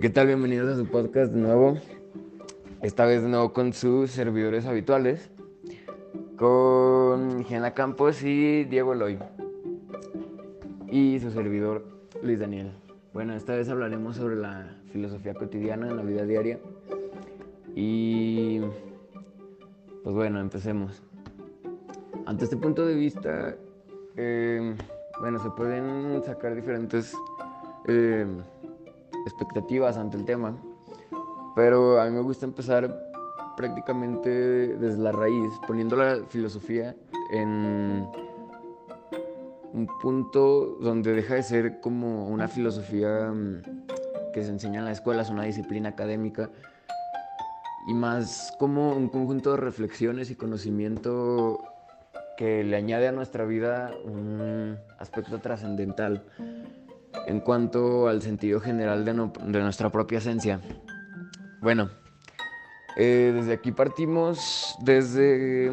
¿Qué tal? Bienvenidos a su podcast de nuevo. Esta vez de nuevo con sus servidores habituales. Con Gena Campos y Diego Eloy. Y su servidor Luis Daniel. Bueno, esta vez hablaremos sobre la filosofía cotidiana en la vida diaria. Y pues bueno, empecemos. Ante este punto de vista, eh, bueno, se pueden sacar diferentes eh, expectativas ante el tema, pero a mí me gusta empezar prácticamente desde la raíz, poniendo la filosofía en un punto donde deja de ser como una filosofía mm, que se enseña en la escuela, es una disciplina académica, y más como un conjunto de reflexiones y conocimiento que le añade a nuestra vida un aspecto trascendental en cuanto al sentido general de, nuestra propia esencia. Bueno, eh, desde aquí partimos desde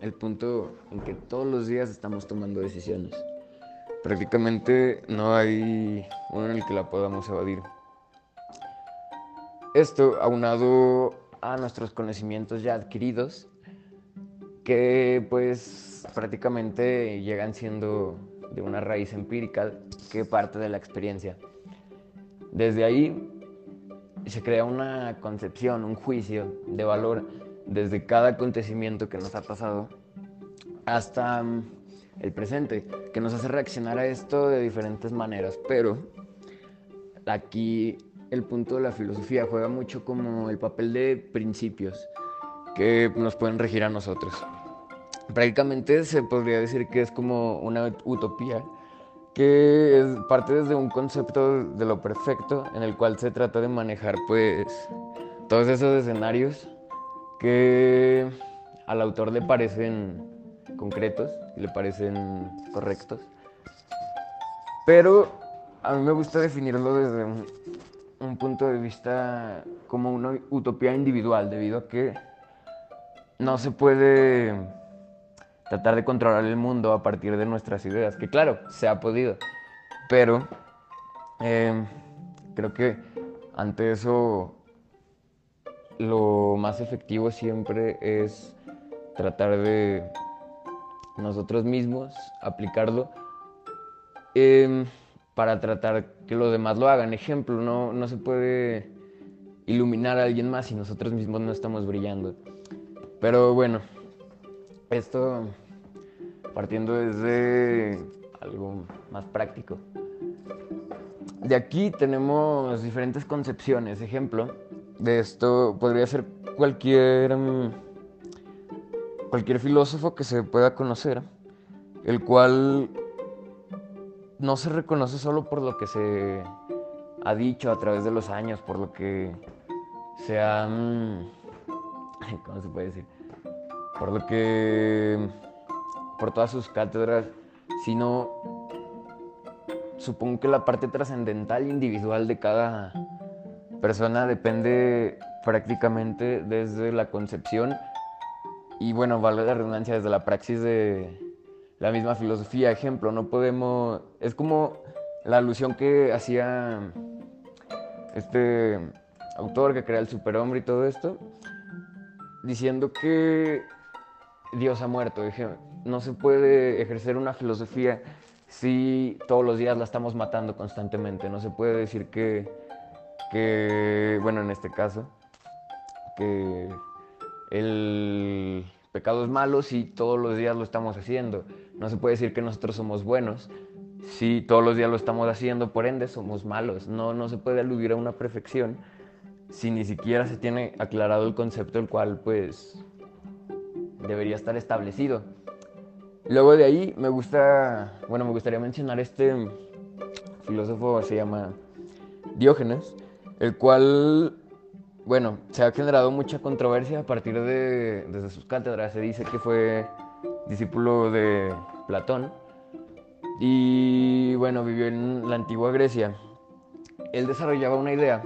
el punto en que todos los días estamos tomando decisiones. Prácticamente no hay uno en el que la podamos evadir. Esto aunado a nuestros conocimientos ya adquiridos, que pues prácticamente llegan siendo de una raíz empírica que parte de la experiencia. Desde ahí se crea una concepción, un juicio de valor desde cada acontecimiento que nos ha pasado hasta mm, el presente, que nos hace reaccionar a esto de diferentes maneras. Pero aquí el punto de la filosofía juega mucho como el papel de principios que nos pueden regir a nosotros. Prácticamente se podría decir que es como una utopía que parte desde un concepto de lo perfecto en el cual se trata de manejar pues todos esos escenarios que al autor le parecen concretos, le parecen correctos. Pero a mí me gusta definirlo desde un punto de vista como una utopía individual, debido a que no se puede tratar de controlar el mundo a partir de nuestras ideas, que claro, se ha podido, pero em, creo que ante eso lo más efectivo siempre es tratar de nosotros mismos aplicarlo em, para tratar que los demás lo hagan. Ejemplo, no, no se puede iluminar a alguien más si nosotros mismos no estamos brillando. Pero bueno, esto partiendo desde algo más práctico. De aquí tenemos diferentes concepciones. Ejemplo de esto podría ser cualquier, mm, cualquier filósofo que se pueda conocer, el cual no se reconoce solo por lo que se ha dicho a través de los años, por lo que se ha... ¿Cómo se puede decir? Por lo que, por todas sus cátedras, sino supongo que la parte trascendental individual de cada persona depende prácticamente desde la concepción y bueno, vale la redundancia desde la praxis de la misma filosofía. Ejemplo, no podemos, es como la alusión que hacía este autor que crea el superhombre y todo esto, diciendo que Dios ha muerto. No se puede ejercer una filosofía si todos los días la estamos matando constantemente. No se puede decir que, que bueno, en este caso, que el pecado es malo si todos los días lo estamos haciendo. No se puede decir que nosotros somos buenos si todos los días lo estamos haciendo, por ende somos malos. No, no se puede aludir a una perfección si ni siquiera se tiene aclarado el concepto el cual pues debería estar establecido. Luego de ahí me gusta, bueno, me gustaría mencionar este filósofo, se llama Diógenes, el cual, bueno, se ha generado mucha controversia a partir de desde sus cátedras. Se dice que fue discípulo de Platón y, bueno, vivió en la antigua Grecia. Él desarrollaba una idea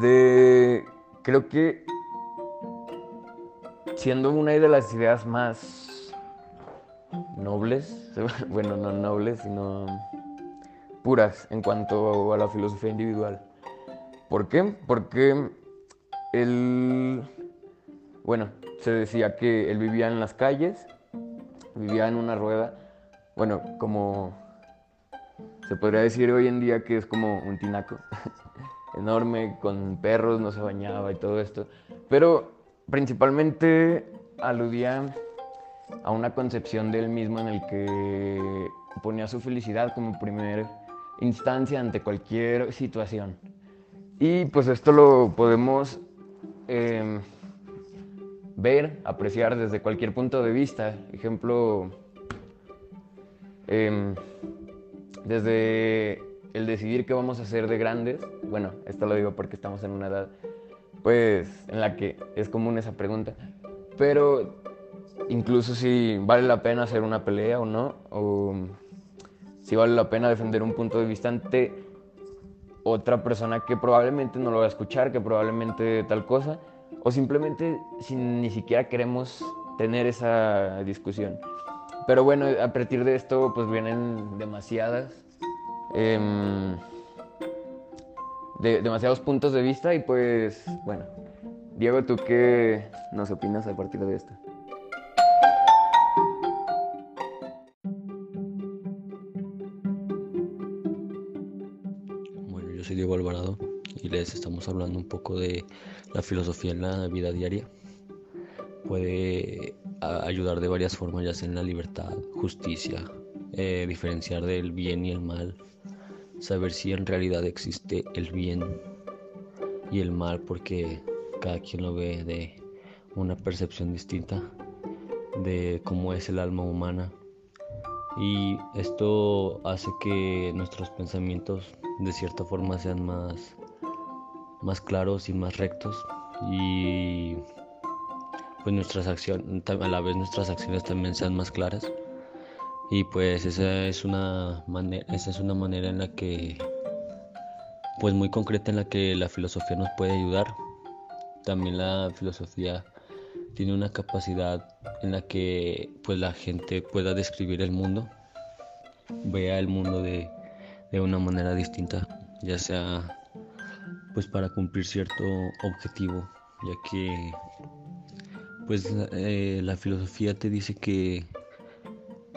de, creo que siendo una de las ideas más nobles, bueno, no nobles, sino puras en cuanto a la filosofía individual. ¿Por qué? Porque él, bueno, se decía que él vivía en las calles, vivía en una rueda, bueno, como se podría decir hoy en día que es como un tinaco enorme, con perros, no se bañaba y todo esto, pero principalmente aludía a una concepción de él mismo en el que ponía su felicidad como primera instancia ante cualquier situación. Y pues esto lo podemos em, ver, apreciar desde cualquier punto de vista. Ejemplo, em, desde el decidir qué vamos a hacer de grandes, bueno, esto lo digo porque estamos en una edad, pues, en la que es común esa pregunta, pero incluso si vale la pena hacer una pelea o no, o si vale la pena defender un punto de vista ante otra persona que probablemente no lo va a escuchar, que probablemente tal cosa, o simplemente si ni siquiera queremos tener esa discusión. Pero bueno, a partir de esto pues vienen demasiadas, em, de, demasiados puntos de vista y pues bueno, Diego, ¿tú qué nos opinas a partir de esto? Bueno, yo soy Diego Alvarado y les estamos hablando un poco de la filosofía en la vida diaria puede ayudar de varias formas, ya sea en la libertad, justicia, eh, diferenciar del bien y el mal, saber si en realidad existe el bien y el mal, porque cada quien lo ve de una percepción distinta de cómo es el alma humana. Y esto hace que nuestros pensamientos de cierta forma sean más, más claros y más rectos. Y pues nuestras acciones, a la vez nuestras acciones también sean más claras. Y pues esa es una manera, esa es una manera en la que, pues muy concreta en la que la filosofía nos puede ayudar. También la filosofía tiene una capacidad en la que pues la gente pueda describir el mundo, vea el mundo de, de una manera distinta, ya sea pues para cumplir cierto objetivo, ya que pues eh, la filosofía te dice que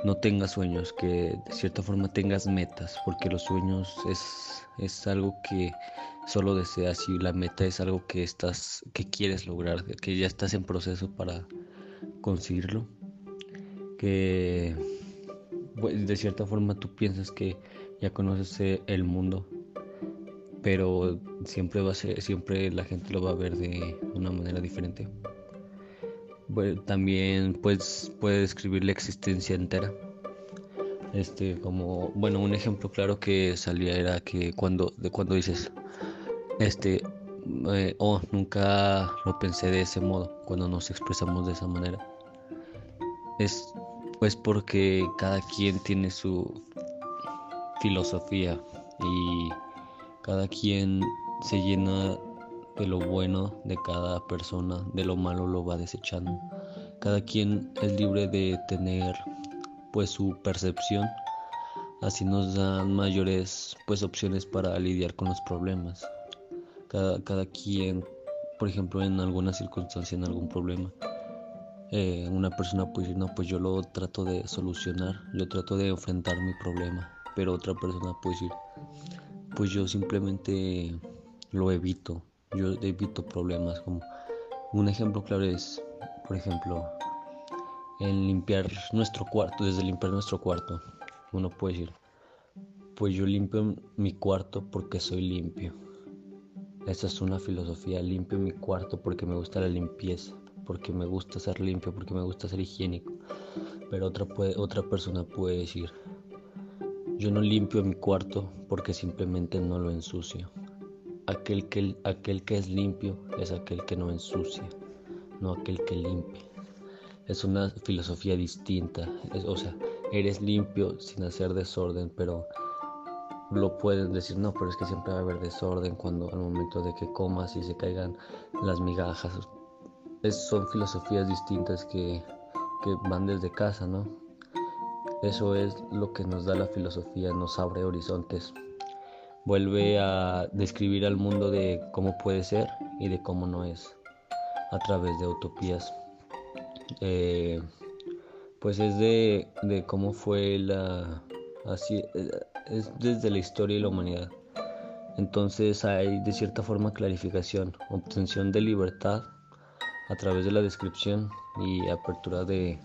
no tengas sueños, que de cierta forma tengas metas, porque los sueños es, es algo que solo deseas y la meta es algo que estás, que quieres lograr, que ya estás en proceso para conseguirlo, que pues, de cierta forma tú piensas que ya conoces eh, el mundo, pero siempre va a ser, siempre la gente lo va a ver de una manera diferente también pues, puede describir la existencia entera. Este, como, bueno, un ejemplo claro que salía era que cuando, de cuando dices, este, eh, oh, nunca lo pensé de ese modo, cuando nos expresamos de esa manera. Es pues porque cada quien tiene su filosofía y cada quien se llena de lo bueno de cada persona, de lo malo lo va desechando. Cada quien es libre de tener pues su percepción, así nos dan mayores pues opciones para lidiar con los problemas. Cada, cada quien, por ejemplo, en alguna circunstancia, en algún problema, eh, una persona puede decir, no, pues yo lo trato de solucionar, yo trato de enfrentar mi problema, pero otra persona puede decir, pues yo simplemente lo evito, yo evito problemas. Como un ejemplo claro es, por ejemplo, en limpiar nuestro cuarto, desde limpiar nuestro cuarto. Uno puede decir, pues yo limpio mi cuarto porque soy limpio. Esa es una filosofía, limpio mi cuarto porque me gusta la limpieza, porque me gusta ser limpio, porque me gusta ser higiénico. Pero otra, puede, otra persona puede decir, yo no limpio mi cuarto porque simplemente no lo ensucio. Aquel que, es limpio es aquel que no ensucia, no aquel que limpia. Es una filosofía distinta, o sea, eres limpio sin hacer desorden, pero lo pueden decir, no, pero es que siempre va a haber desorden cuando al momento de que comas y se caigan las migajas. son filosofías distintas que, que van desde casa, ¿no? Eso es lo que nos da la filosofía, nos abre horizontes vuelve a describir al mundo de cómo puede ser y de cómo no es a través de utopías. Eh, pues es de, de, cómo fue la así es desde la historia y la humanidad. Entonces hay de cierta forma clarificación, obtención de libertad a través de la descripción y apertura de,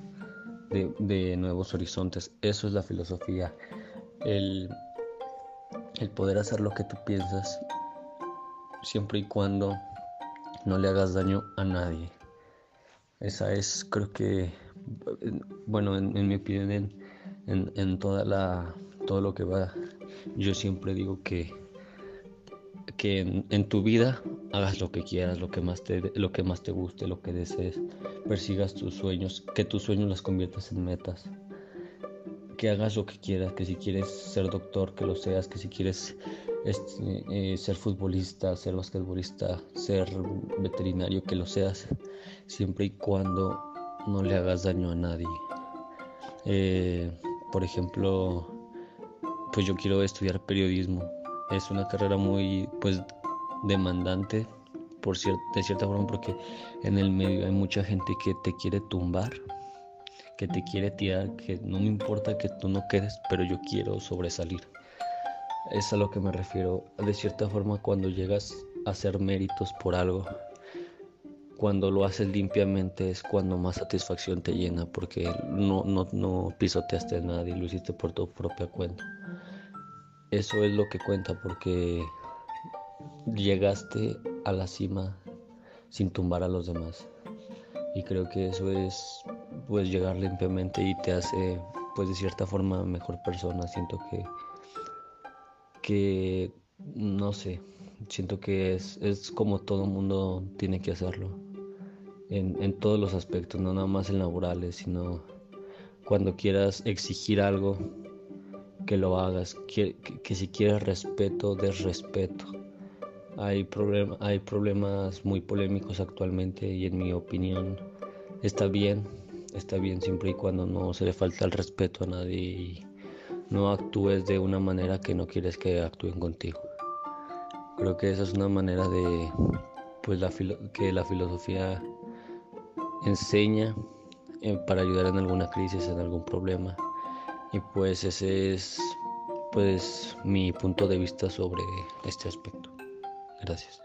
de, nuevos horizontes. Eso es la filosofía. El, el poder hacer lo que tú piensas siempre y cuando no le hagas daño a nadie. Esa es, creo que, bueno, en, mi opinión, en, en, toda la, todo lo que va, yo siempre digo que, que en, tu vida hagas lo que quieras, lo que más te, lo que más te guste, lo que desees, persigas tus sueños, que tus sueños las conviertas en metas, que hagas lo que quieras, que si quieres ser doctor, que lo seas, que si quieres este, eh, ser futbolista, ser basquetbolista, ser veterinario, que lo seas, siempre y cuando no le hagas daño a nadie. Eh, por ejemplo, pues yo quiero estudiar periodismo. Es una carrera muy pues demandante por de cierta forma porque en el medio hay mucha gente que te quiere tumbar, que te quiere tirar, que no me importa que tú no quedes, pero yo quiero sobresalir. Es a lo que me refiero. De cierta forma, cuando llegas a hacer méritos por algo, cuando lo haces limpiamente es cuando más satisfacción te llena, porque no, no, no pisoteaste a nadie, lo hiciste por tu propia cuenta. Eso es lo que cuenta, porque llegaste a la cima sin tumbar a los demás. Y creo que eso es pues llegar limpiamente y te hace pues de cierta forma mejor persona. Siento que que, no sé, siento que es, es como todo mundo tiene que hacerlo, en, en, todos los aspectos, no nada más en laborales, sino cuando quieras exigir algo, que lo hagas, que, que, si quieres respeto, des respeto. Hay, problem, hay problemas muy polémicos actualmente y en mi opinión está bien, está bien siempre y cuando no se le falta el respeto a nadie y, no actúes de una manera que no quieres que actúen contigo. Creo que esa es una manera de pues la que la filosofía enseña eh, para ayudar en alguna crisis, en algún problema. Y pues ese es pues mi punto de vista sobre este aspecto. Gracias.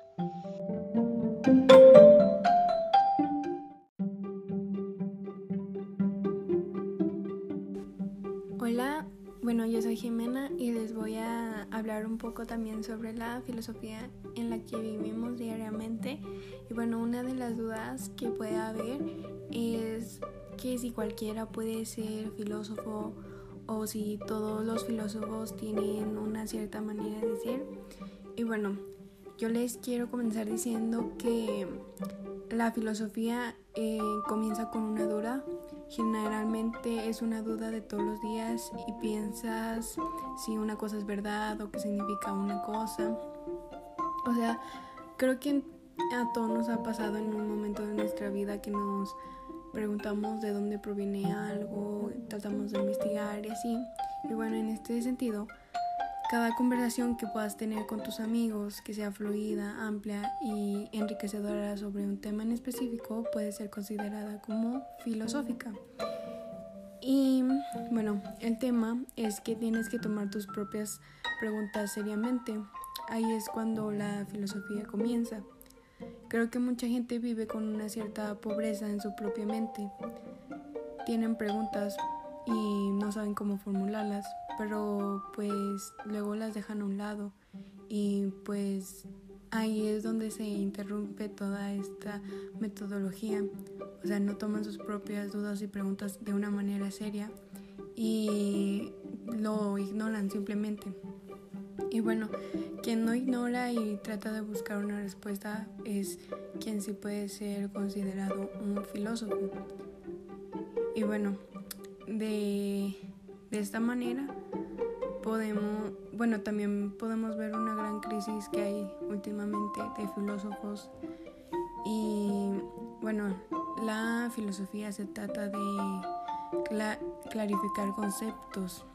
Hablar un poco también sobre la filosofía en la que vivimos diariamente. Y bueno, una de las dudas que puede haber es que si cualquiera puede ser filósofo o si todos los filósofos tienen una cierta manera de ser. Y bueno, yo les quiero comenzar diciendo que la filosofía eh, comienza con una duda Generalmente es una duda de todos los días y piensas si una cosa es verdad o qué significa una cosa. O sea, creo que a todos nos ha pasado en un momento de nuestra vida que nos preguntamos de dónde proviene algo, tratamos de investigar y así. Y bueno, en este sentido, cada conversación que puedas tener con tus amigos, que sea fluida, amplia y enriquecedora sobre un tema en específico, puede ser considerada como filosófica. Y bueno, el tema es que tienes que tomar tus propias preguntas seriamente. Ahí es cuando la filosofía comienza. Creo que mucha gente vive con una cierta pobreza en su propia mente. Tienen preguntas y no saben cómo formularlas, pero pues luego las dejan a un lado y pues ahí es donde se interrumpe toda esta metodología. O sea, no toman sus propias dudas y preguntas de una manera seria y lo ignoran simplemente. Y bueno, quien no ignora y trata de buscar una respuesta es quien sí puede ser considerado un filósofo. Y bueno, de, de esta manera podemos, bueno, también podemos ver una gran crisis que hay últimamente de filósofos y bueno, la filosofía se trata de clarificar conceptos.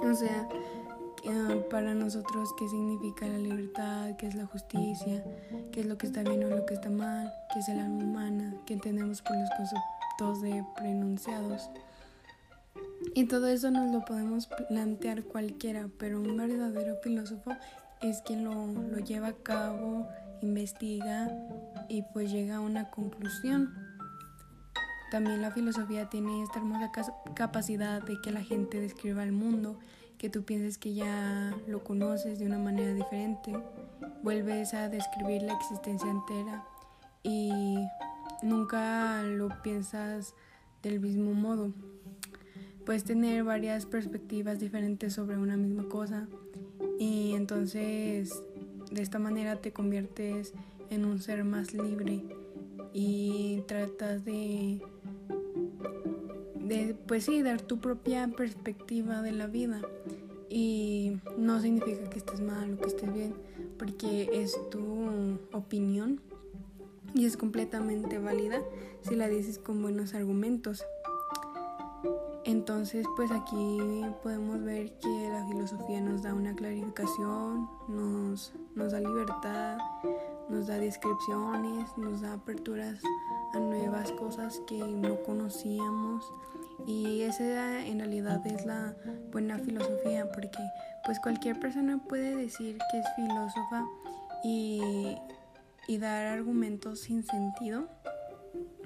O sea, eh, para nosotros qué significa la libertad, qué es la justicia, qué es lo que está bien o lo que está mal, qué es el alma humana, qué entendemos por los conceptos de prenunciados. Y todo eso nos lo podemos plantear cualquiera, pero un verdadero filósofo es quien lo, lo lleva a cabo, investiga y pues llega a una conclusión. También la filosofía tiene esta hermosa capacidad de que la gente describa el mundo, que tú pienses que ya lo conoces de una manera diferente, vuelves a describir la existencia entera y nunca lo piensas del mismo modo. Puedes tener varias perspectivas diferentes sobre una misma cosa y entonces de esta manera te conviertes en un ser más libre y tratas de, de, pues sí, dar tu propia perspectiva de la vida. Y no significa que estés mal o que estés bien, porque es tu opinión y es completamente válida si la dices con buenos argumentos. Entonces, pues aquí podemos ver que la filosofía nos da una clarificación, nos, nos da libertad, nos da descripciones, nos da aperturas a nuevas cosas que no conocíamos. Y esa en realidad es la buena filosofía porque pues cualquier persona puede decir que es filósofa y, y dar argumentos sin sentido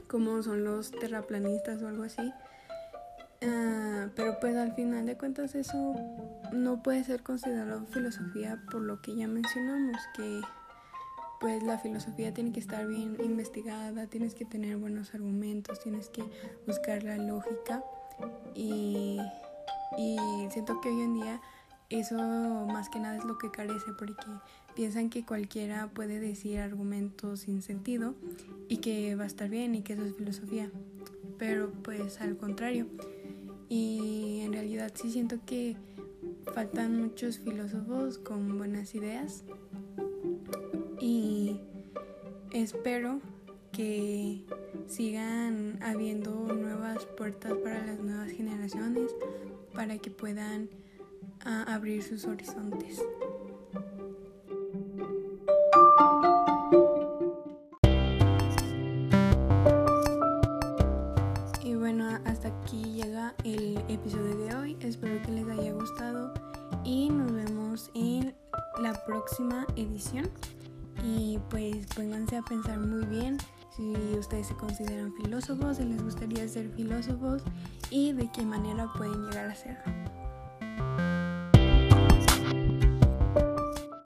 como son los terraplanistas o algo así uh, pero pues al final de cuentas eso no puede ser considerado filosofía por lo que ya mencionamos que pues la filosofía tiene que estar bien investigada, tienes que tener buenos argumentos, tienes que buscar la lógica y, siento que hoy en día eso más que nada es lo que carece porque piensan que cualquiera puede decir argumentos sin sentido y que va a estar bien y que eso es filosofía, pero pues al contrario. Y en realidad sí siento que faltan muchos filósofos con buenas ideas y espero que sigan habiendo nuevas puertas para las nuevas generaciones para que puedan ah, abrir sus horizontes. Y pues pónganse a pensar muy bien si ustedes se consideran filósofos, si les gustaría ser filósofos y de qué manera pueden llegar a serlo.